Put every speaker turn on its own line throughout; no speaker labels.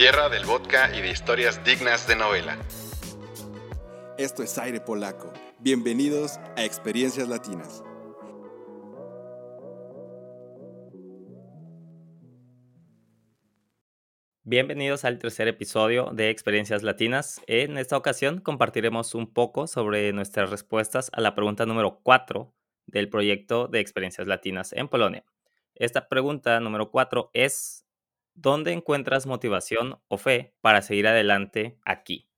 tierra del vodka y de historias dignas de novela.
Esto es Aire Polaco. Bienvenidos a Experiencias Latinas.
Bienvenidos al tercer episodio de Experiencias Latinas. En esta ocasión compartiremos un poco sobre nuestras respuestas a la pregunta número 4 del proyecto de Experiencias Latinas en Polonia. Esta pregunta número 4 es, ¿dónde encuentras motivación o fe para seguir adelante aquí?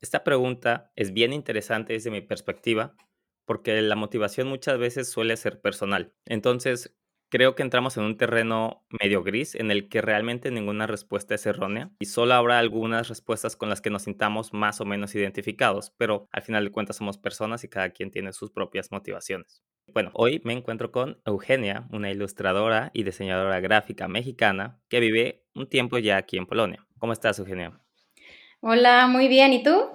Esta pregunta es bien interesante desde mi perspectiva porque la motivación muchas veces suele ser personal. Entonces, creo que entramos en un terreno medio gris en el que realmente ninguna respuesta es errónea y solo habrá algunas respuestas con las que nos sintamos más o menos identificados, pero al final de cuentas somos personas y cada quien tiene sus propias motivaciones. Bueno, hoy me encuentro con Eugenia, una ilustradora y diseñadora gráfica mexicana que vive un tiempo ya aquí en Polonia. ¿Cómo estás, Eugenia?
Hola, muy bien. ¿Y tú?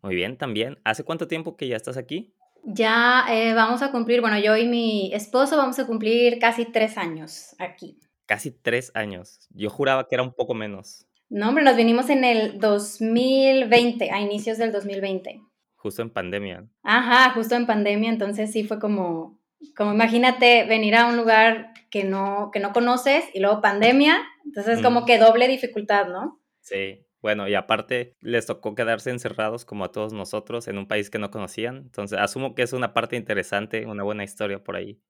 Muy bien, también. ¿Hace cuánto tiempo que ya estás aquí?
Ya eh, vamos a cumplir, bueno, yo y mi esposo vamos a cumplir casi tres años aquí.
Casi tres años. Yo juraba que era un poco menos.
No, hombre, nos vinimos en el 2020, a inicios del 2020.
Justo en pandemia.
Ajá, justo en pandemia, entonces sí fue como, como imagínate venir a un lugar que no, que no conoces y luego pandemia, entonces como mm. que doble dificultad, ¿no?
Sí, bueno, y aparte les tocó quedarse encerrados como a todos nosotros en un país que no conocían. Entonces, asumo que es una parte interesante, una buena historia por ahí.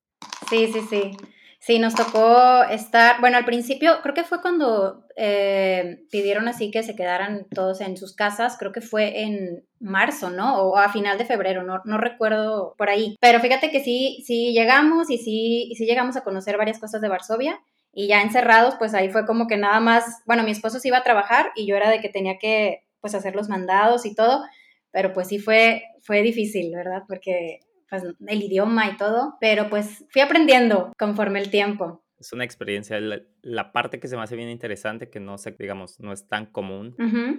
Sí, sí, sí. Sí, nos tocó estar, bueno, al principio creo que fue cuando eh, pidieron así que se quedaran todos en sus casas, creo que fue en marzo, ¿no? O a final de febrero, no, no recuerdo por ahí. Pero fíjate que sí, sí llegamos y sí, y sí llegamos a conocer varias cosas de Varsovia y ya encerrados, pues ahí fue como que nada más, bueno, mi esposo se iba a trabajar y yo era de que tenía que pues hacer los mandados y todo, pero pues sí fue, fue difícil, ¿verdad? Porque pues el idioma y todo, pero pues fui aprendiendo conforme el tiempo
es una experiencia. La, parte que se me hace bien interesante, que no sé, digamos, no es tan común.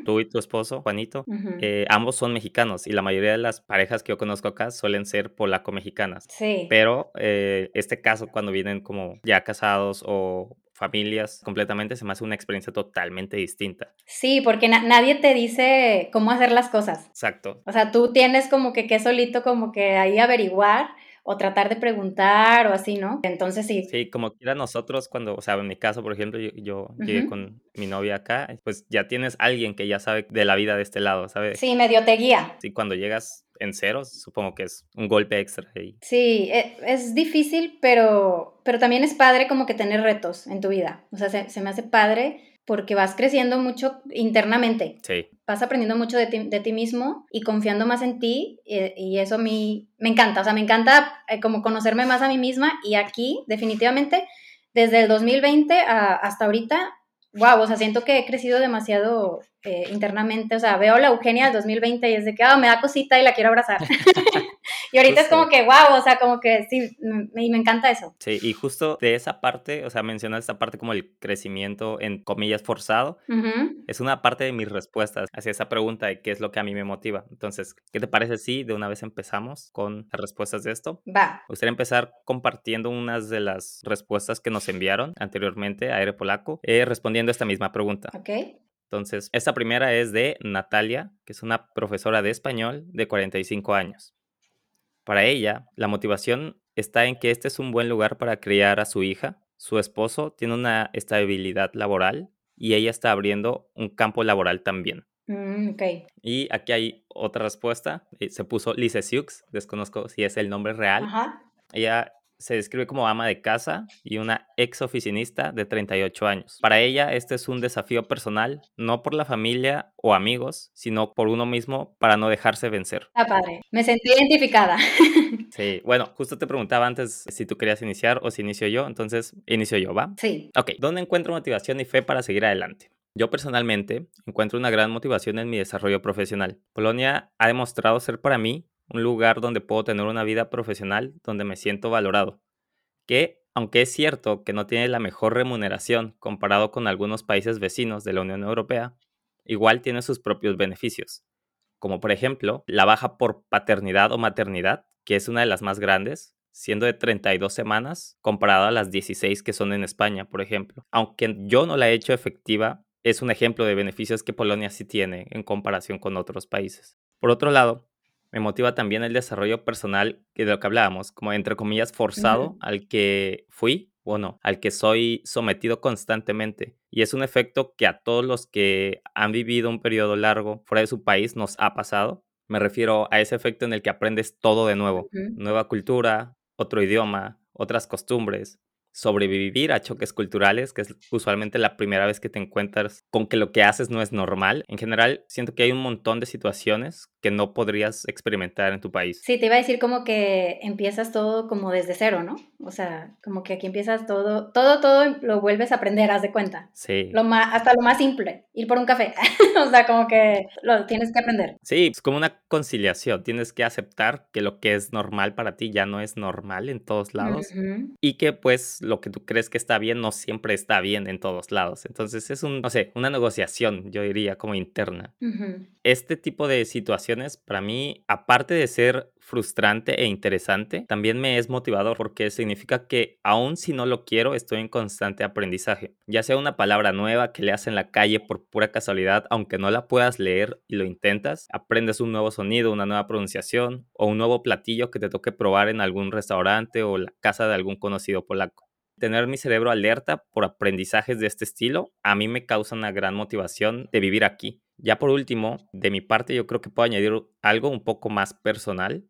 Tú y tu esposo, Juanito, eh, ambos son mexicanos y la mayoría de las parejas que yo conozco acá suelen ser polaco-mexicanas.
Sí.
Pero eh, este caso, cuando vienen como ya casados o familias completamente, se me hace una experiencia totalmente distinta.
Sí, porque nadie te dice cómo hacer las cosas.
Exacto.
O sea, tú tienes como que que solito como que ahí averiguar o tratar de preguntar o así, ¿no? Entonces sí.
Sí, como quiera nosotros cuando, o sea, en mi caso, por ejemplo, yo, llegué con mi novia acá, pues ya tienes alguien que ya sabe de la vida de este lado, ¿sabes?
Sí, medio te guía.
Sí, cuando llegas en ceros, supongo que es un golpe extra ahí.
Sí, e, es, difícil, pero, pero también es padre como que tener retos en tu vida. O sea, se, se me hace padre porque vas creciendo mucho internamente.
Sí.
Vas aprendiendo mucho de ti, de ti mismo y confiando más en ti y, y, eso a mí me encanta, o sea, me encanta eh, como conocerme más a mí misma y aquí definitivamente desde el 2020 a, hasta ahorita, wow, o sea, siento que he crecido demasiado eh, internamente, o sea, veo la Eugenia del 2020 y es de que, oh, me da cosita y la quiero abrazar. y ahorita es como que, wow, o sea, como que sí, me, me encanta eso.
Sí, y justo de esa parte, o sea, mencionas esta parte como el crecimiento en comillas forzado, es una parte de mis respuestas hacia esa pregunta de qué es lo que a mí me motiva. Entonces, ¿qué te parece si de una vez empezamos con las respuestas de esto?
Va.
Me gustaría empezar compartiendo unas de las respuestas que nos enviaron anteriormente a Aire Polaco, eh, respondiendo a esta misma pregunta.
Ok.
Entonces, esta primera es de Natalia, que es una profesora de español de 45 años. Para ella, la motivación está en que este es un buen lugar para criar a su hija. Su esposo tiene una estabilidad laboral y ella está abriendo un campo laboral también.
Mm,
y aquí hay otra respuesta. Eh, se puso Lise Siux, desconozco si es el nombre real. Ella se describe como ama de casa y una ex oficinista de 38 años. Para ella, este es un desafío personal, no por la familia o amigos, sino por uno mismo para no dejarse vencer.
Ah, padre. Me sentí identificada.
Sí, bueno, justo te preguntaba antes si tú querías iniciar o si inicio yo, entonces inicio yo, ¿va?
Sí.
Ok, ¿dónde encuentro motivación y fe para seguir adelante? Yo personalmente encuentro una gran motivación en mi desarrollo profesional. Polonia ha demostrado ser para mí un lugar donde puedo tener una vida profesional donde me siento valorado, que aunque es cierto que no tiene la mejor remuneración comparado con algunos países vecinos de la Unión Europea, igual tiene sus propios beneficios, como por ejemplo la baja por paternidad o maternidad, que es una de las más grandes, siendo de 32 semanas comparado a las 16 que son en España, por ejemplo. Aunque yo no la he hecho efectiva es un ejemplo de beneficios que Polonia sí tiene en comparación con otros países. Por otro lado, me motiva también el desarrollo personal de lo que hablábamos, como entre comillas forzado al que fui o no, al que soy sometido constantemente. Y es un efecto que a todos los que han vivido un periodo largo fuera de su país nos ha pasado. Me refiero a ese efecto en el que aprendes todo de nuevo, nueva cultura, otro idioma, otras costumbres, sobrevivir a choques culturales, que es usualmente la primera vez que te encuentras con que lo que haces no es normal. En general, siento que hay un montón de situaciones que no podrías experimentar en tu país.
Sí, te iba a decir como que empiezas todo como desde cero, ¿no? O sea, como que aquí empiezas todo, todo, todo lo vuelves a aprender, haz de cuenta.
Sí.
Lo más, hasta lo más simple, ir por un café. o sea, como que lo tienes que aprender.
Sí, es como una conciliación. Tienes que aceptar que lo que es normal para ti ya no es normal en todos lados y que pues lo que tú crees que está bien no siempre está bien en todos lados. Entonces es un, no sé, una negociación, yo diría, como interna. Este tipo de situaciones, para mí, aparte de ser frustrante e interesante, también me es motivador porque significa que aun si no lo quiero, estoy en constante aprendizaje. Ya sea una palabra nueva que leas en la calle por pura casualidad, aunque no la puedas leer y lo intentas, aprendes un nuevo sonido, una nueva pronunciación o un nuevo platillo que te toque probar en algún restaurante o la casa de algún conocido polaco tener mi cerebro alerta por aprendizajes de este estilo, a mí me causa una gran motivación de vivir aquí. Ya por último, de mi parte yo creo que puedo añadir algo un poco más personal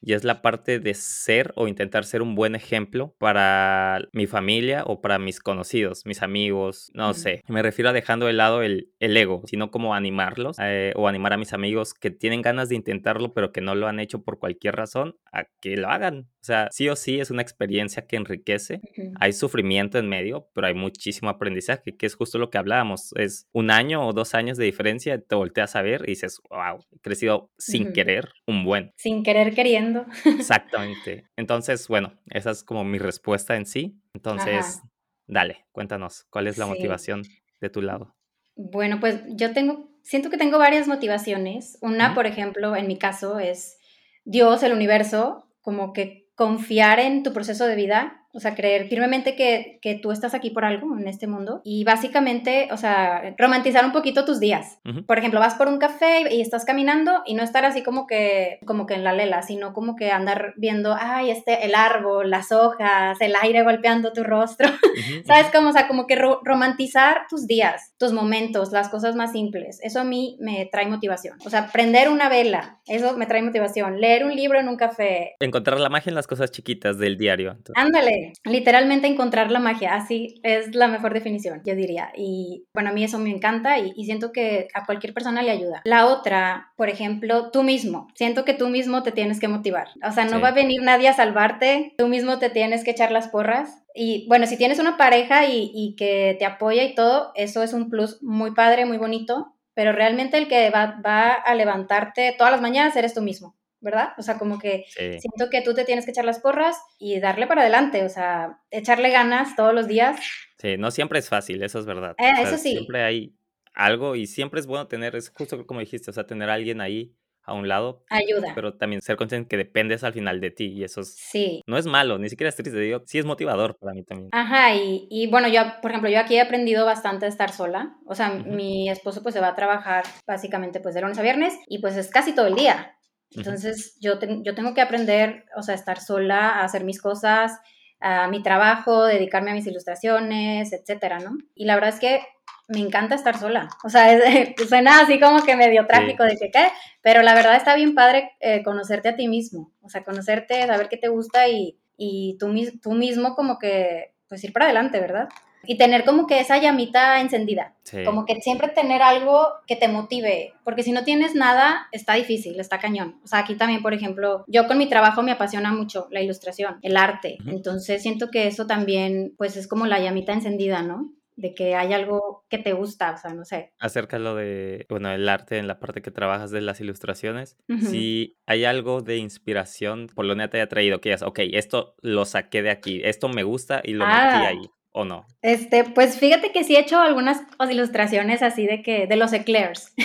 y es la parte de ser o intentar ser un buen ejemplo para mi familia o para mis conocidos, mis amigos, no sé. Me refiero a dejando de lado el, el ego, sino como animarlos eh, o animar a mis amigos que tienen ganas de intentarlo pero que no lo han hecho por cualquier razón, a que lo hagan. O sea, sí o sí es una experiencia que enriquece. Hay sufrimiento en medio, pero hay muchísimo aprendizaje, que es justo lo que hablábamos. Es un año o dos años de diferencia, te volteas a ver y dices, wow, he crecido sin querer un buen.
Sin querer queriendo
Exactamente. Entonces, bueno, esa es como mi respuesta en sí. Entonces, dale, cuéntanos, ¿cuál es la motivación de tu lado?
Bueno, pues yo tengo, siento que tengo varias motivaciones. Una, por ejemplo, en mi caso es Dios, el universo, como que confiar en tu proceso de vida o sea, creer firmemente que, que, tú estás aquí por algo en este mundo y básicamente, o sea, romantizar un poquito tus días. Por ejemplo, vas por un café y, estás caminando y no estar así como que, como que en la lela, sino como que andar viendo, ay, este, el árbol, las hojas, el aire golpeando tu rostro. ¿Sabes cómo? O sea, como que romantizar tus días, tus momentos, las cosas más simples. Eso a mí me trae motivación. O sea, prender una vela, eso me trae motivación. Leer un libro en un café.
Encontrar la magia en las cosas chiquitas del diario.
Ándale literalmente encontrar la magia, así es la mejor definición, yo diría. Y bueno, a mí eso me encanta y, siento que a cualquier persona le ayuda. La otra, por ejemplo, tú mismo. Siento que tú mismo te tienes que motivar. O sea, no va a venir nadie a salvarte, tú mismo te tienes que echar las porras. Y bueno, si tienes una pareja y, y que te apoya y todo, eso es un plus muy padre, muy bonito, pero realmente el que va, va a levantarte todas las mañanas eres tú mismo. ¿Verdad? O sea, como que siento que tú te tienes que echar las porras y darle para adelante, o sea, echarle ganas todos los días.
Sí, no siempre es fácil, eso es verdad.
Eh, eso sí.
Siempre hay algo y siempre es bueno tener, es justo como dijiste, o sea, tener a alguien ahí a un lado.
Ayuda.
Pero también ser consciente que dependes al final de ti y eso es,
sí.
no es malo, ni siquiera es triste, digo, sí es motivador para mí también.
Ajá, y, y bueno, yo, por ejemplo, yo aquí he aprendido bastante a estar sola, o sea, mi esposo pues se va a trabajar básicamente pues de lunes a viernes y pues es casi todo el día, entonces, yo, yo tengo que aprender, o sea, estar sola, a hacer mis cosas, a mi trabajo, dedicarme a mis ilustraciones, etcétera, ¿no? Y la verdad es que me encanta estar sola. O sea, suena así como que medio trágico de que qué, pero la verdad está bien padre eh, conocerte a ti mismo. O sea, conocerte, saber qué te gusta y, y tú, tú mismo como que, pues ir para adelante, ¿verdad? Y tener como que esa llamita encendida, como que siempre tener algo que te motive, porque si no tienes nada, está difícil, está cañón. O sea, aquí también, por ejemplo, yo con mi trabajo me apasiona mucho la ilustración, el arte, entonces siento que eso también, pues es como la llamita encendida, ¿no? de que hay algo que te gusta, o sea, no sé.
Acerca lo de, bueno, el arte en la parte que trabajas de las ilustraciones, si hay algo de inspiración, Polonia te haya traído, que digas, ok, esto lo saqué de aquí, esto me gusta y lo metí ah. ahí. ¿O no?
Este, pues fíjate que sí he hecho algunas ilustraciones así de que, de los eclairs.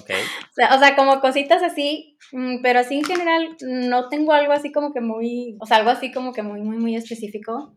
Okay. o, sea, como cositas así Mm, pero así en general no tengo algo así como que muy, o sea, algo así como que muy, muy, muy específico.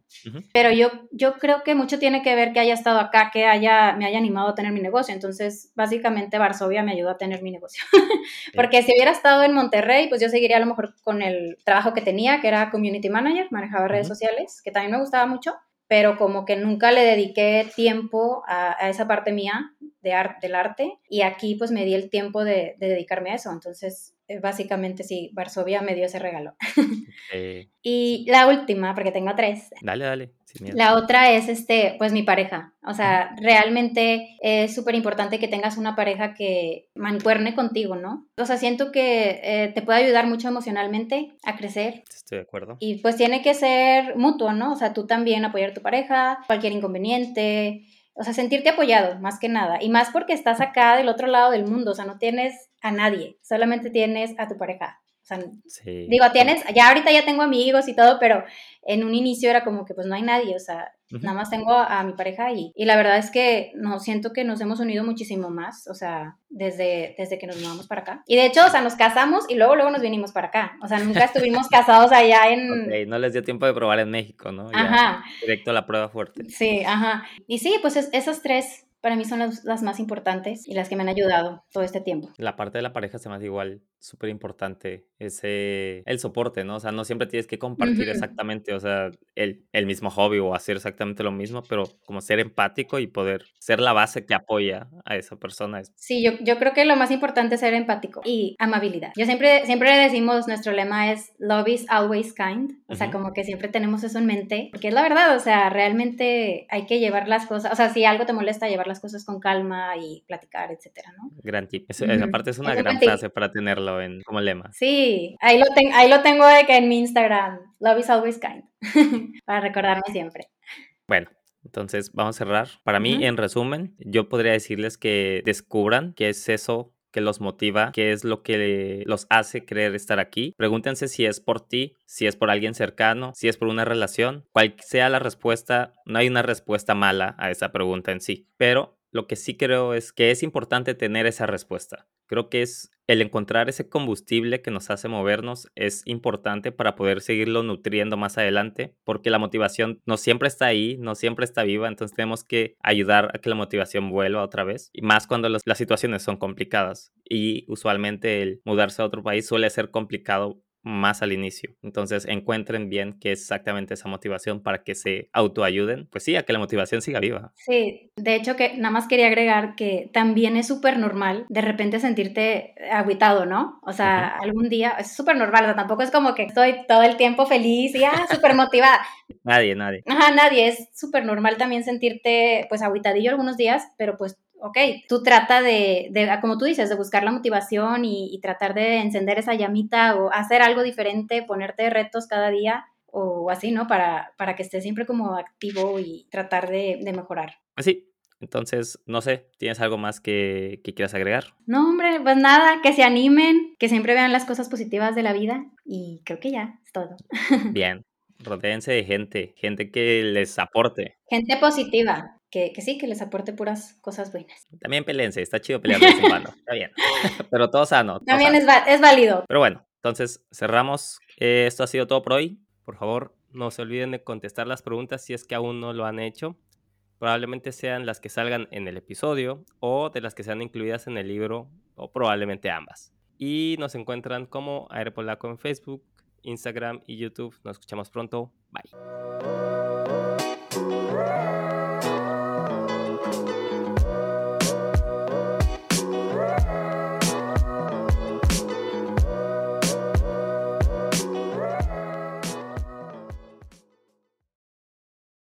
Pero yo, yo creo que mucho tiene que ver que haya estado acá, que haya, me haya animado a tener mi negocio. Entonces, básicamente Varsovia me ayudó a tener mi negocio. Porque si hubiera estado en Monterrey, pues yo seguiría a lo mejor con el trabajo que tenía, que era community manager, manejaba redes sociales, que también me gustaba mucho pero como que nunca le dediqué tiempo a, esa parte mía de del arte y aquí pues me di el tiempo de, de dedicarme a eso. Entonces eh, básicamente sí, Varsovia me dio ese regalo. y la última, porque tengo tres.
Dale, dale.
La otra es, este, pues mi pareja. O sea, realmente es súper importante que tengas una pareja que mancuerne contigo, ¿no? O sea, siento que eh, te puede ayudar mucho emocionalmente a crecer.
Estoy de acuerdo.
Y pues tiene que ser mutuo, ¿no? O sea, tú también apoyar a tu pareja, cualquier inconveniente, o sea, sentirte apoyado, más que nada. Y más porque estás acá del otro lado del mundo, o sea, no tienes a nadie, solamente tienes a tu pareja. Sea, digo, tienes, ya ahorita ya tengo amigos y todo, pero en un inicio era como que pues no hay nadie, o sea, nada más tengo a, mi pareja y, y, la verdad es que no, siento que nos hemos unido muchísimo más, o sea, desde, desde que nos mudamos para acá. Y de hecho, o sea, nos casamos y luego, luego nos vinimos para acá, o sea, nunca estuvimos casados allá en...
Ok, no les dio tiempo de probar en México, ¿no? ajá. Directo a la prueba fuerte.
Sí, ajá. Y sí, pues esas tres para mí son las, las, más importantes y las que me han ayudado todo este tiempo.
La parte de la pareja se me hace igual súper importante, ese, el soporte, ¿no? O sea, no siempre tienes que compartir exactamente, o sea, el, el, mismo hobby o hacer exactamente lo mismo, pero como ser empático y poder ser la base que apoya a esa persona.
Sí, yo, yo creo que lo más importante es ser empático y amabilidad. Yo siempre, siempre decimos, nuestro lema es love is always kind, o sea, como que siempre tenemos eso en mente, porque es la verdad, o sea, realmente hay que llevar las cosas, o sea, si algo te molesta, llevar las cosas con calma y platicar, etcétera, ¿no?
Gran tip. esa parte es una gran frase para tenerlo en, como lema.
Sí, ahí lo, ahí lo tengo de que en mi Instagram, love is always kind, para recordarme siempre.
Bueno, entonces vamos a cerrar. Para mí, en resumen, yo podría decirles que descubran qué es eso que los motiva, qué es lo que los hace querer estar aquí. Pregúntense si es por ti, si es por alguien cercano, si es por una relación. Cual sea la respuesta, no hay una respuesta mala a esa pregunta en sí, pero lo que sí creo es que es importante tener esa respuesta. Creo que es el encontrar ese combustible que nos hace movernos es importante para poder seguirlo nutriendo más adelante, porque la motivación no siempre está ahí, no siempre está viva, entonces tenemos que ayudar a que la motivación vuelva otra vez, y más cuando las situaciones son complicadas. Y usualmente el mudarse a otro país suele ser complicado más al inicio. Entonces encuentren bien qué es exactamente esa motivación para que se autoayuden. Pues sí, a que la motivación siga viva.
Sí, de hecho que nada más quería agregar que también es súper normal de repente sentirte aguitado, ¿no? O sea, algún día es súper normal, o sea, tampoco es como que estoy todo el tiempo feliz y ah, súper motivada.
nadie, nadie.
Ajá, nadie, es súper normal también sentirte pues aguitadillo algunos días, pero pues ok, tú trata de, de, ah, como tú dices, de buscar la motivación y, tratar de encender esa llamita o hacer algo diferente, ponerte retos cada día o así, ¿no? Para, para que estés siempre como activo y tratar de, de mejorar.
Así. Entonces, no sé, ¿tienes algo más que, que, quieras agregar?
No, hombre, pues nada, que se animen, que siempre vean las cosas positivas de la vida y creo que ya es todo.
Bien, rodéense de gente, gente que les aporte.
Gente positiva que, sí, que les aporte puras cosas buenas.
También pelense, está chido pelear de está bien. Pero todo sano.
También Es, es, válido.
Pero bueno, entonces cerramos. Eh, esto ha sido todo por hoy. Por favor, no se olviden de contestar las preguntas si es que aún no lo han hecho. Probablemente sean las que salgan en el episodio o de las que sean incluidas en el libro o probablemente ambas. Y nos encuentran como Aerpolaco en Facebook, Instagram y YouTube. Nos escuchamos pronto. Bye.